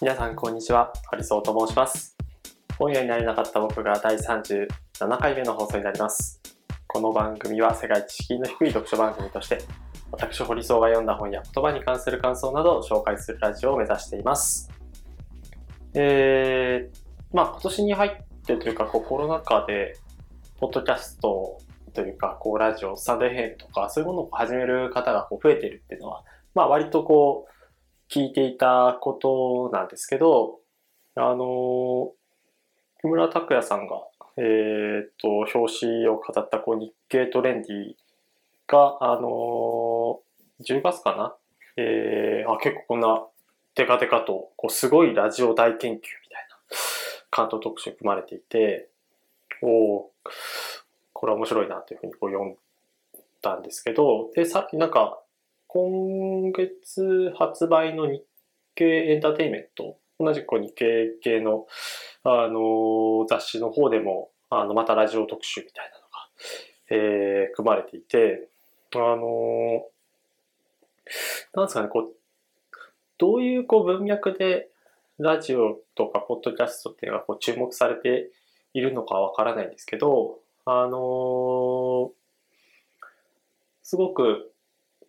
皆さんこんにちは、ハリソーと申します。本屋になれなかった僕が第37回目の放送になります。この番組は世界知識の低い読書番組として、私、堀荘が読んだ本や言葉に関する感想などを紹介するラジオを目指しています。えー、まあ今年に入ってというか、こうコロナ禍で、ポッドキャストというか、こうラジオ、サンデーヘンとか、そういうものを始める方がこう増えているっていうのは、まあ割とこう、聞いていたことなんですけど、あの、木村拓哉さんが、えーっと、表紙を飾ったこう日経トレンディが、あの、10月かな？えー、あ、結構こんなテカテカと、こうすごいラジオ大研究みたいな関東特集組まれていて、おこれは面白いなというふうにこう読んだんですけど、で、さっきなんか、今月発売の日経エンターテインメント、同じく日経系の、あの雑誌の方でも、あの、またラジオ特集みたいなのが、えー組まれていて、あのなんですかね、こう、どういうこう文脈でラジオとかポッドキャストっていうのがこう注目されているのかわからないんですけど、あのすごく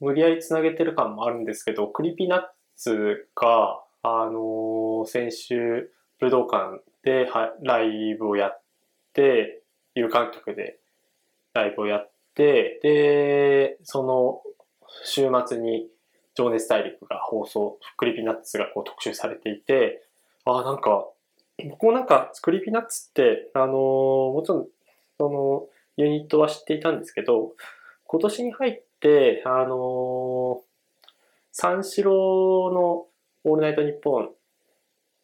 無理やりつなげてる感もあるんですけど、 Creepy Nuts が、あの先週武道館ではライブをやって、有観客でライブをやって、で、その週末に情熱大陸が放送、 Creepy Nuts がこう特集されていて、ああ、なんか、僕もなんか、 Creepy Nuts って、あのもちろん、その、ユニットは知っていたんですけど、今年に入って、あの三四郎のオールナイトニッポン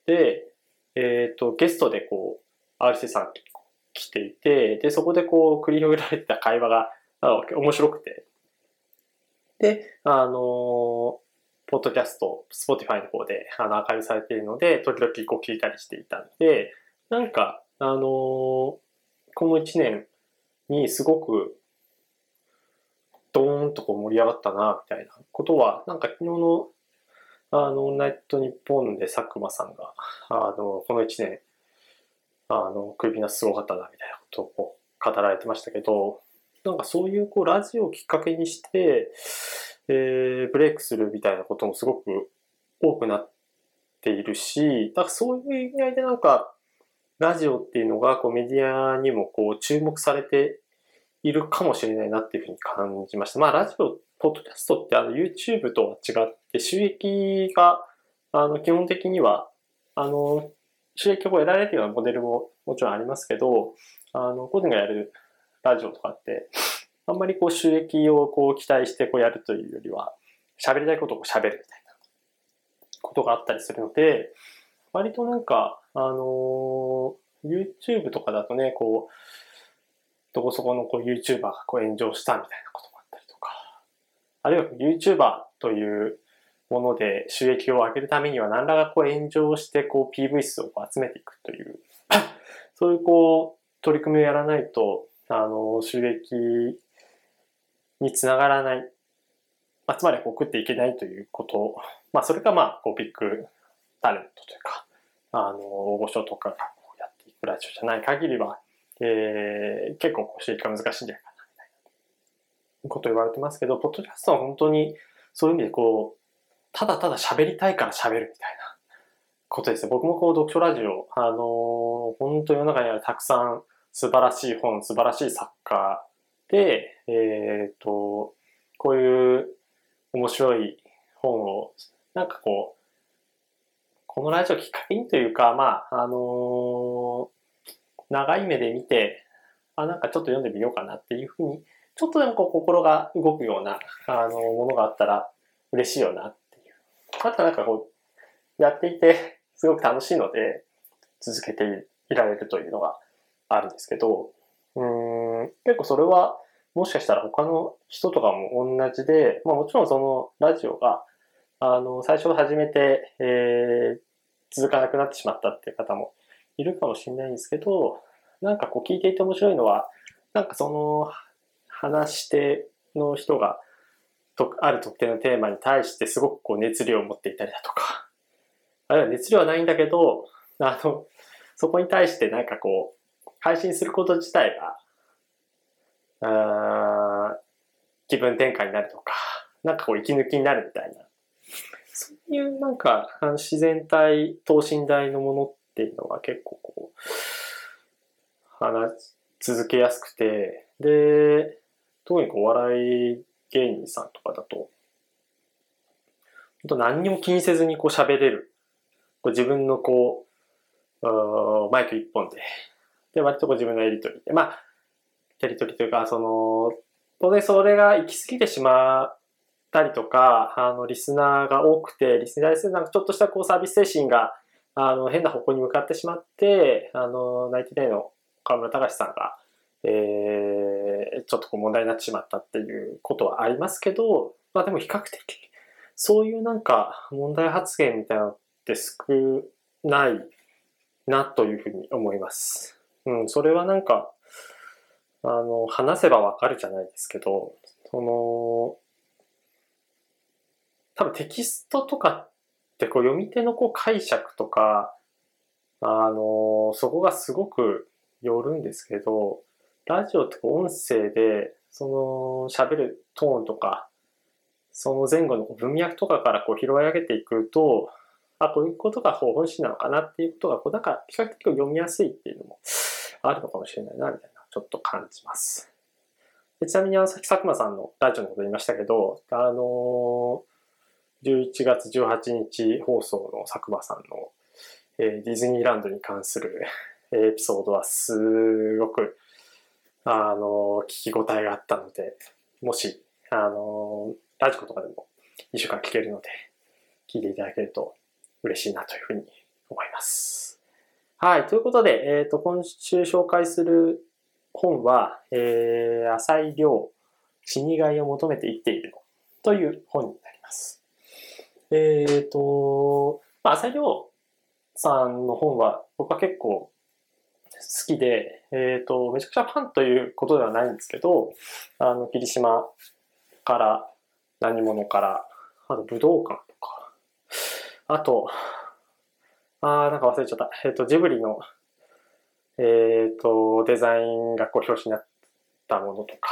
で、えっ、と、ゲストでこう、RC さん来ていて、で、そこでこう、繰り広げられてた会話が、あ面白くて。で、あのポッドキャスト、Spotify の方であのアーカイブされているので、時々こう聞いたりしていたので、なんか、あのこの1年にすごく、ドーンとこう盛り上がったな、みたいなことは、なんか昨日の、あの、オンナイトニッポンで佐久間さんが、あの、この1年、あの、クリピーナすごかったな、みたいなことを語られてましたけど、なんかそういうこうラジオをきっかけにして、えー、ブレイクするみたいなこともすごく多くなっているし、だからそういう意味合いでなんか、ラジオっていうのがこうメディアにもこう注目されているかもしれないなっていうふうに感じました。まあラジオ、ポッドキャストってあの YouTube とは違って収益があの基本的にはあの収益を得られるようなモデルももちろんありますけど、あの個人がやるラジオとかってあんまりこう収益をこう期待してこうやるというよりは喋りたいことを喋るみたいなことがあったりするので、割となんか、あのー YouTube とかだとね、こう、どこそこのこう YouTuber がこう炎上したみたいなこともあったりとか、あるいは YouTuber というもので収益を上げるためには何らかこう炎上してこう PV 数を集めていくという、そういうこう取り組みをやらないと、あの、収益につながらない、まあ、つまりこう食っていけないということ、まあそれがまあこうビッグタレントというか、あの、大御所とかがやっていくラジオじゃない限りは、えー、結構こう収益が難しいんじゃないかな、みたいなこと言われてますけど、ポッドキャストは本当にそういう意味でこう、ただただ喋りたいから喋るみたいなことですね。僕もこう読書ラジオ、あのー本当世の中にあるたくさん素晴らしい本、素晴らしい作家で、えっ、と、こういう面白い本を、なんかこう、このラジオきっかけにというか、まあ、あの長い目で見て、あ、なんかちょっと読んでみようかなっていうふうに、ちょっとでもこう心が動くような、あのものがあったら嬉しいよなっていう。あとなんかこう、やっていてすごく楽しいので、続けていられるというのがあるんですけど、うん、結構それは、もしかしたら他の人とかも同じで、まあもちろんそのラジオが、あの、最初始めて、えー、続かなくなってしまったっていう方もいるかもしれないんですけど、なんかこう聞いていて面白いのは、なんかその話し手の人がとある特定のテーマに対してすごくこう熱量を持っていたりだとか、あるいは熱量はないんだけど、あの、そこに対してなんかこう、配信すること自体が、あ気分転換になるとか、なんかこう息抜きになるみたいな。そういうなんか、あの自然体、等身大のものっていうのは結構こう、話し続けやすくて、で、特にこうお笑い芸人さんとかだと、本当何にも気にせずにこう喋れる。こう自分のこう、マイク一本で。で、割とこう自分のやりとりで。まあ、やりとりというか、その、当然それが行き過ぎてしまったりとか、あの、リスナーが多くて、リスナーに対するなんかちょっとしたこうサービス精神が、あの、変な方向に向かってしまって、あの、ナイティナイの河村隆さんが、えー、ちょっとこう問題になってしまったっていうことはありますけど、まあでも比較的、そういうなんか問題発言みたいなのって少ないなというふうに思います。うん、それはなんか、あの、話せばわかるじゃないですけど、その、多分テキストとかってこう読み手のこう解釈とか、あの、そこがすごくよるんですけど、ラジオって音声で、その喋るトーンとか、その前後の文脈とかからこう拾い上げていくと、あ、こういうことが本心なのかなっていうことが、こうなんか比較的読みやすいっていうのもあるのかもしれないな、みたいな、ちょっと感じます。ちなみに、あの、さっき佐久間さんのラジオのこと言いましたけど、あのー、11月18日放送の佐久間さんの、えー、ディズニーランドに関するエピソードはすごくあの、聞き応えがあったので、もし、あの、ラジコとかでも2週間聞けるので、聞いていただけると嬉しいなというふうに思います。はい。ということで、えっ、ー、と、今週紹介する本は、えー、浅井亮、死にがいを求めて生きているのという本になります。えっ、ー、と、まあ、浅井亮さんの本は僕は結構好きで、えっ、ー、と、めちゃくちゃファンということではないんですけど、あの、霧島から何者から、あと武道館とか、あと、あー、なんか忘れちゃった。えっ、ー、と、ジブリの、えっ、と、デザインがこう表紙になったものとか、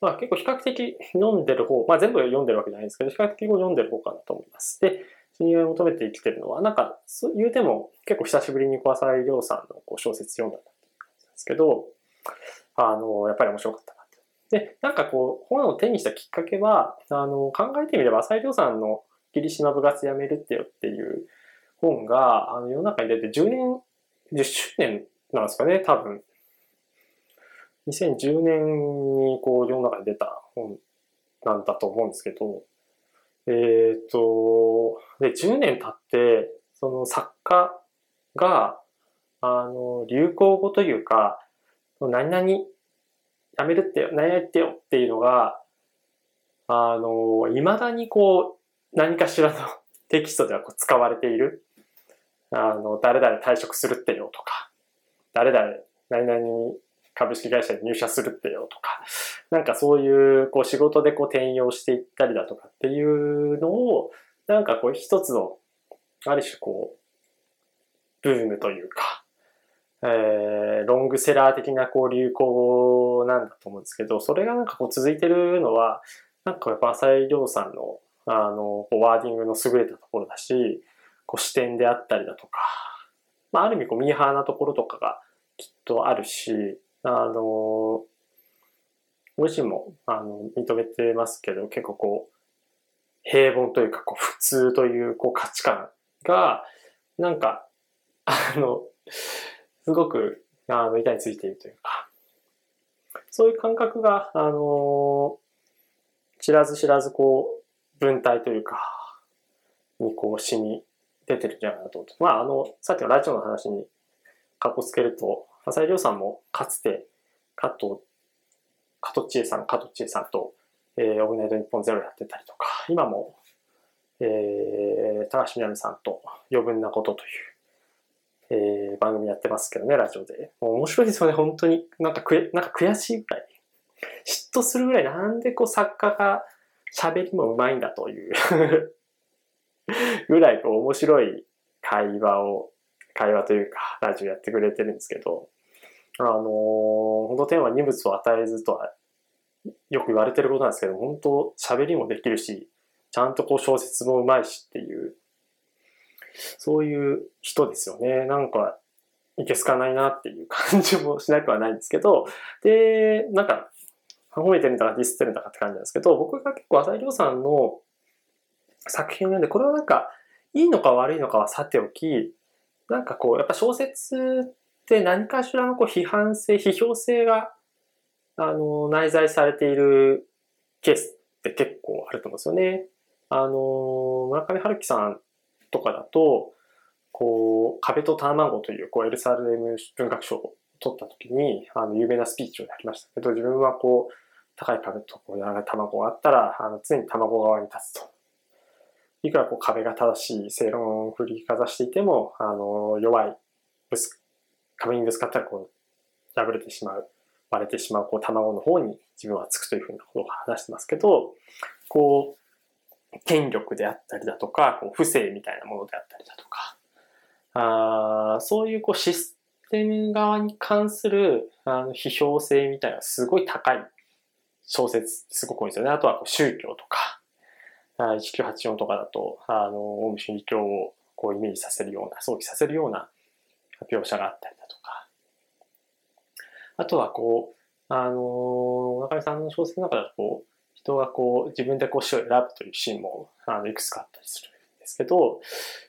まあ結構比較的読んでる方、まあ全部読んでるわけじゃないんですけど、比較的読んでる方かなと思います。で、死にを求めて生きてるのは、なんか、そう言うても結構久しぶりに小浅井亮さんのこう小説読んだんですけど、あの、やっぱり面白かったなと。で、なんかこう、本を手にしたきっかけは、あの、考えてみれば浅井亮さんの霧島部活やめるってよっていう本が、あの、世の中に出て10年、10周年なんですかね、多分。2010年にこう世の中に出た本なんだと思うんですけど、えっ、ー、と、で、10年経って、その作家が、あの、流行語というか、何々やめるってよ、何々ってよっていうのが、あの、未だにこう、何かしらの テキストではこう使われている。あの、誰々退職するってよとか、誰々何々株式会社に入社するってよとか、なんかそういう、こう仕事でこう転用していったりだとかっていうのを、なんかこう一つの、ある種こう、ブームというか、えー、ロングセラー的なこう流行なんだと思うんですけど、それがなんかこう続いてるのは、なんかやっぱ浅井亮さんの、あの、ワーディングの優れたところだし、こう視点であったりだとか、まあある意味こうミーハーなところとかがきっとあるし、あの、ご自身も、あの、認めてますけど、結構こう、平凡というか、こう、普通という、こう、価値観が、なんか、あの、すごく、あの、板についているというか、そういう感覚が、あの、知らず知らず、こう、文体というか、にこう、詩に出てるんじゃないかなと思って。まあ、あの、さっきのラジオの話に、かっこつけると、浅井亮さんもかつて、加藤、加藤千恵さん、加藤千恵さんと、えー、オールナイト日本ゼロやってたりとか、今も、えー、高橋みなみさんと余分なことという、えー、番組やってますけどね、ラジオで。もう面白いですよね、本当に。なんかくなんか悔しいぐらい。嫉妬するぐらい、なんでこう作家が喋りもうまいんだという ぐらいこう面白い会話を、会話というか、ラジオやってくれてるんですけど、あのー、本当天は荷物を与えずとはよく言われてることなんですけど、本当喋りもできるし、ちゃんとこう小説もうまいしっていう、そういう人ですよね。なんか、いけすかないなっていう感じもしなくはないんですけど、で、なんか、褒めてるんだかディスってるんだかって感じなんですけど、僕が結構浅井亮さんの作品を読んで、これはなんか、いいのか悪いのかはさておき、なんかこう、やっぱ小説って何かしらのこう批判性、批評性が、あの、内在されているケースって結構あると思うんですよね。あの、村上春樹さんとかだと、こう、壁と卵という、こう、エルサレム文学賞を取った時に、あの、有名なスピーチをやりましたけど、自分はこう、高い壁とこう、長い卵があったら、あの、常に卵側に立つと。いくらこう壁が正しい正論を振りかざしていても、あの、弱い、ぶつ、壁にぶつかったらこう、破れてしまう、割れてしまう、こう、卵の方に自分はつくというふうなことを話してますけど、こう、権力であったりだとか、こう不正みたいなものであったりだとか、あそういうこうシステム側に関するあの批評性みたいなすごい高い小説すごく多いですよね。あとはこう宗教とか、1984とかだと、あの、オウム真理教をこうイメージさせるような、想起させるような描写があったりだとか。あとはこう、あの、中見さんの小説の中だとこう、人がこう自分でこう死を選ぶというシーンもあのいくつかあったりするんですけど、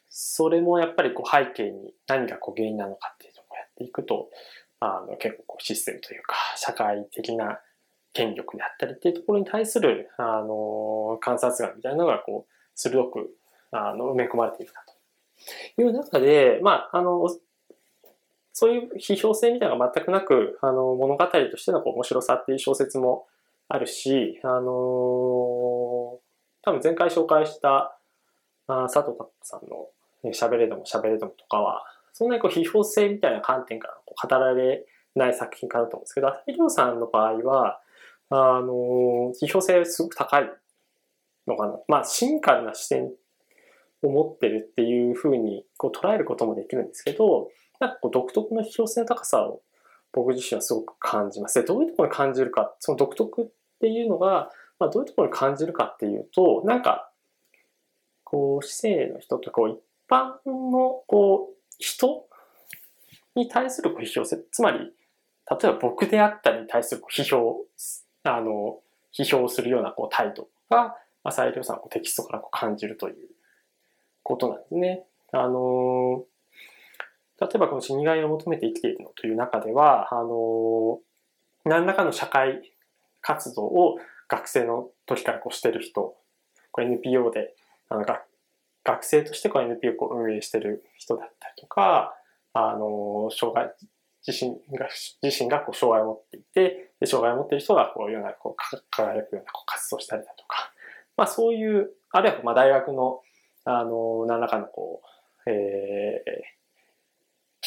それもやっぱりこう背景に何がこう原因なのかっていうところをやっていくと、あの結構こうシステムというか、社会的な権力であったりっていうところに対する、あの、観察眼みたいなのがこう、鋭く、あの、埋め込まれているかという中で、まあ、あの、そういう批評性みたいなのが全くなく、あの、物語としてのこう面白さっていう小説もあるし、あの多分前回紹介したあ佐藤拓さんの喋れども喋れどもとかは、そんなにこう批評性みたいな観点からこう語られない作品かなと思うんですけど、浅井亮さんの場合は、あの、批評性すごく高いのかな。まあ、シンカルな視点を持ってるっていうふうにこう捉えることもできるんですけど、なんかこう独特の批評性の高さを僕自身はすごく感じます。どういうところに感じるか、その独特っていうのが、まあ、どういうところに感じるかっていうと、なんか、こう、市政の人とこう、一般の、こう、人に対する批評性、つまり、例えば僕であったりに対する批評、あの、批評するようなこう態度が、浅井亮さんのテキストからこう感じるということなんですね。あの、例えばこの死にがいを求めて生きているのという中では、あの、何らかの社会活動を学生の時からこうしてる人、これ NPO であの学学生としてこう NPO を運営してる人だったりとか、あの、障害、自身が、自身がこう障害を持っていて、で障害を持っている人がこういうようなこう輝くようなこう活動したりだとか、まあそういう、あるいはまあ大学の、あの、何らかのこう、えー、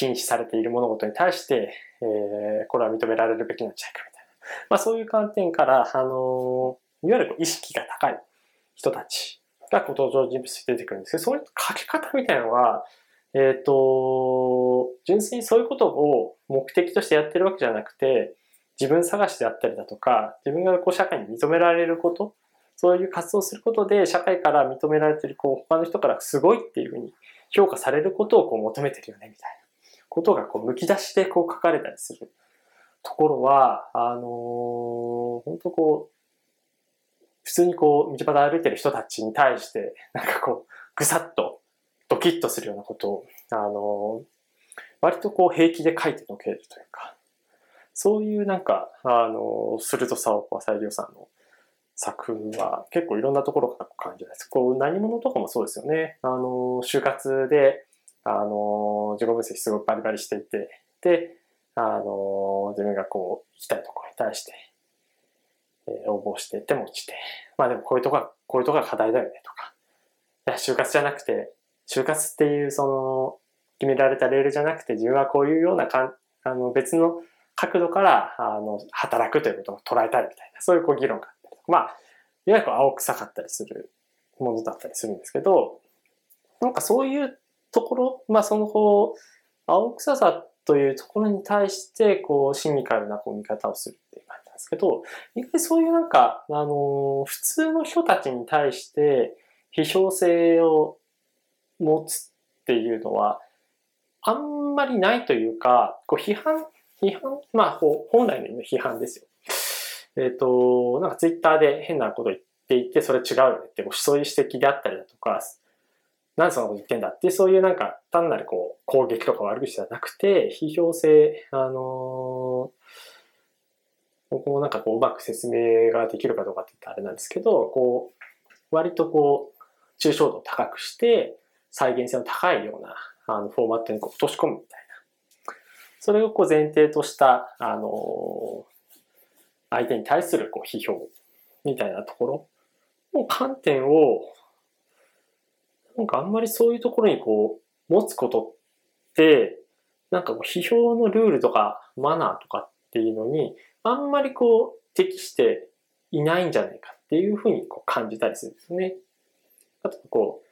禁止されている物事に対して、えー、これは認められるべきなんじゃないかみたいな。まあそういう観点から、あの、いわゆる意識が高い人たちが登場人物に出てくるんですけど、そういう書き方みたいなのは、えっ、ー、と、純粋にそういうことを目的としてやってるわけじゃなくて、自分探しであったりだとか、自分がこう社会に認められること、そういう活動をすることで、社会から認められてる、こう、他の人からすごいっていうふうに評価されることをこう求めてるよね、みたいなことがこう、剥き出してこう書かれたりするところは、あのー、本当こう、普通にこう、道端歩いてる人たちに対して、なんかこう、ぐさっとドキッとするようなことを、あの、割とこう平気で書いてのけるというか、そういうなんか、あの、鋭さを、浅井亮さんの作風は結構いろんなところから感じます。こう、何者とかもそうですよね。あの、就活で、あの、自己分析すごいバリバリしていて、で、あの、自分がこう、行きたいところに対して、え応募してっても落ちて、まあでもこういうとこが、こういうとこが課題だよねとか、いや、就活じゃなくて、就活っていうその、決められたレールじゃなくて、自分はこういうようなかん、あの別の角度から、あの、働くということを捉えたいみたいな、そういうこう議論があったりとか、まあ、いわゆる青臭かったりするものだったりするんですけど、なんかそういうところ、まあそのこう、青臭さというところに対して、こう、シニカルなこう見方をするっていう感じなんですけど、意外そういうなんか、あの、普通の人たちに対して批評性を持つっていうのは、あんまりないというか、こう批判、批判、まあ、本来の意味の批判ですよ。えっ、ー、と、なんかツイッターで変なこと言っていて、それ違うよねって、そういう指摘であったりだとか、なんでそんなこと言ってんだってそういうなんか単なるこう攻撃とか悪口じゃなくて、批評性、あのー、ここもなんかこううまく説明ができるかどうかって言ったらあれなんですけど、こう、割とこう、抽象度を高くして、再現性の高いようなあのフォーマットにこう落とし込むみたいな。それをこう前提とした、あの、相手に対するこう批評みたいなところの観点をなんかあんまりそういうところにこう、持つことって、なんかこう、批評のルールとかマナーとかっていうのに、あんまりこう、適していないんじゃないかっていうふうにこう感じたりするんですね。あとこう、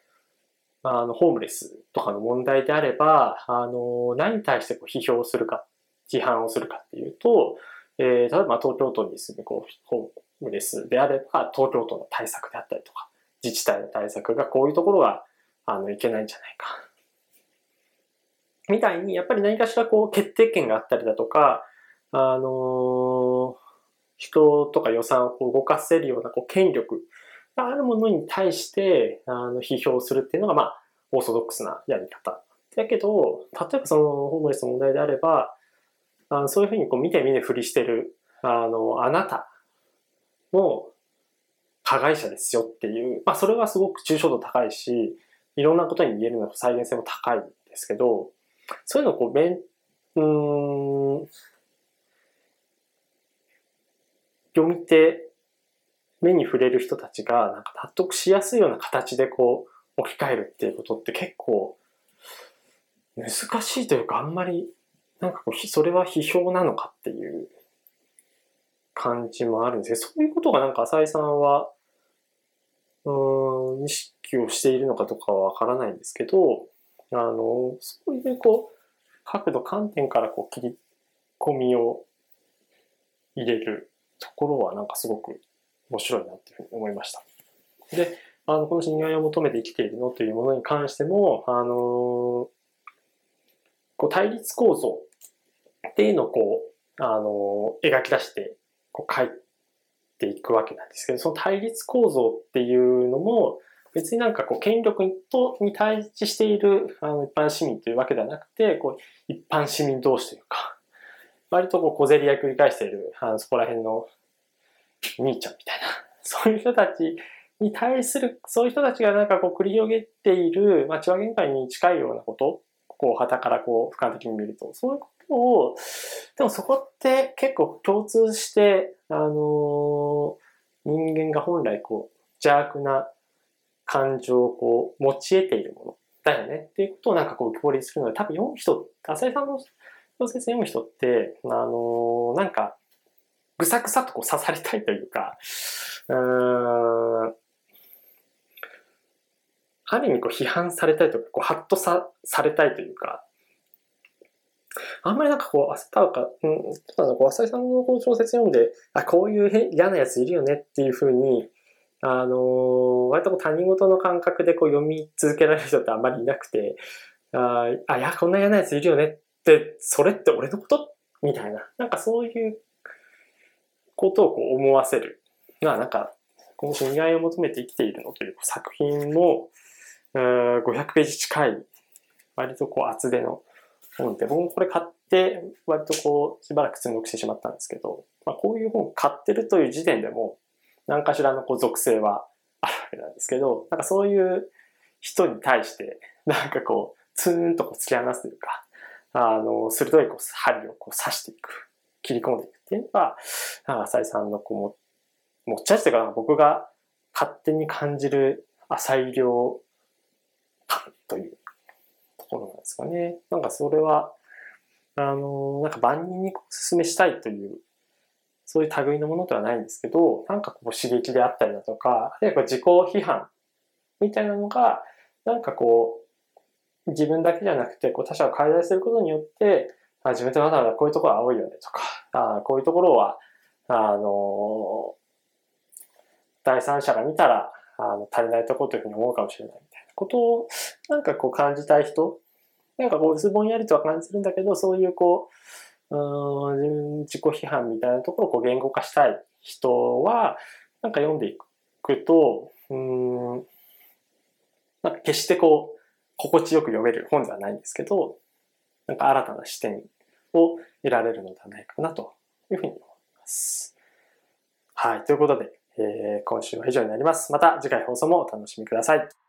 あの、ホームレスとかの問題であれば、あの、何に対してこう批評するか、批判をするかっていうと、えー、例えば東京都に住むこうホームレスであれば、東京都の対策であったりとか、自治体の対策がこういうところがあの、いけないんじゃないか。みたいに、やっぱり何かしらこう、決定権があったりだとか、あの人とか予算を動かせるようなこう権力があるものに対してあの批評するっていうのが、まあ、オーソドックスなやり方。だけど、例えばそのホームレスの問題であれば、あのそういうふうにこう見て見ぬふりしてる、あの、あなたも加害者ですよっていう、まあそれはすごく抽象度高いし、いろんなことに言えるのと再現性も高いんですけど、そういうのをこう、め、うん、読み手、目に触れる人たちがなんか納得しやすいような形でこう置き換えるっていうことって結構難しいというかあんまりなんかこうそれは批評なのかっていう感じもあるんですけどそういうことがなんか浅井さんはうん意識をしているのかとかはわからないんですけど、あの、そういうこう、角度、観点からこう切り込みを入れるところはなんかすごく面白いなっていうふうに思いました。で、あの、この親愛を求めて生きているのというものに関しても、あの、こう対立構造っていうのをこう、あの、描き出して、こう書いていくわけなんですけど、その対立構造っていうのも、別になんかこう権力とに対峙しているあの一般市民というわけではなくて、こう一般市民同士というか、割とこう小競り合い繰り返している、あのそこら辺の兄ちゃんみたいな、そういう人たちに対する、そういう人たちがなんかこう繰り広げている、まあ、千葉限界に近いようなこと、こう、旗からこう、俯瞰的に見ると、そういうとを、でもそこって結構共通して、あのー、人間が本来こう、邪悪な感情をこう持ち得ているものだよねっていうことをなんかこう浮き彫りにするので、多分読む人、浅井さんの小説読む人って、あのー、なんか、ぐさぐさとこう刺されたいというか、うーん、ある意味こう批判されたいとか、こうハッとさされたいというか、あんまりなんかこう、浅田か、うん、ただこう、浅井さんのこの小説読んで、あ、こういう嫌なやついるよねっていうふうに、あのー、割と他人事の感覚でこう読み続けられる人ってあんまりいなくて、あ、あいや、こんな嫌なやついるよねって、それって俺のこと？みたいな。なんかそういうことをこう思わせる。まあなんか、この親愛を求めて生きているのという作品も、500ページ近い、割とこう厚手の本で、僕もこれ買って、割とこう、しばらく積んどくしてしまったんですけど、まあこういう本を買ってるという時点でも、何かしらのこう属性はあるわけなんですけど、なんかそういう人に対して、なんかこう、ツーンとこう突き放すというか、あの、鋭いこう針をこう刺していく、切り込んでいくっていうのが、なんか浅井さんのこう、持ち味というか、僕が勝手に感じる浅い量感というですかね。なんかそれは、あの、なんか万人にお勧めしたいというそういう類のものではないんですけど、なんかこう刺激であったりだとか、あるいは自己批判みたいなのが、なんかこう、自分だけじゃなくて、こう他者を介在することによって、あ自分ってまだまだこういうところは青いよねとか、あこういうところは、あの第三者が見たら、あの、足りないところというふうに思うかもしれないみたいなことを、なんかこう感じたい人、なんかこう、薄ぼんやりとは感じるんだけど、そういうこう、うん、自分自己批判みたいなところをこう言語化したい人は、なんか読んでいくと、うん、なんか決してこう、心地よく読める本ではないんですけど、なんか新たな視点を得られるのではないかなというふうに思います。はい。ということで、えー、今週は以上になります。また次回放送もお楽しみください。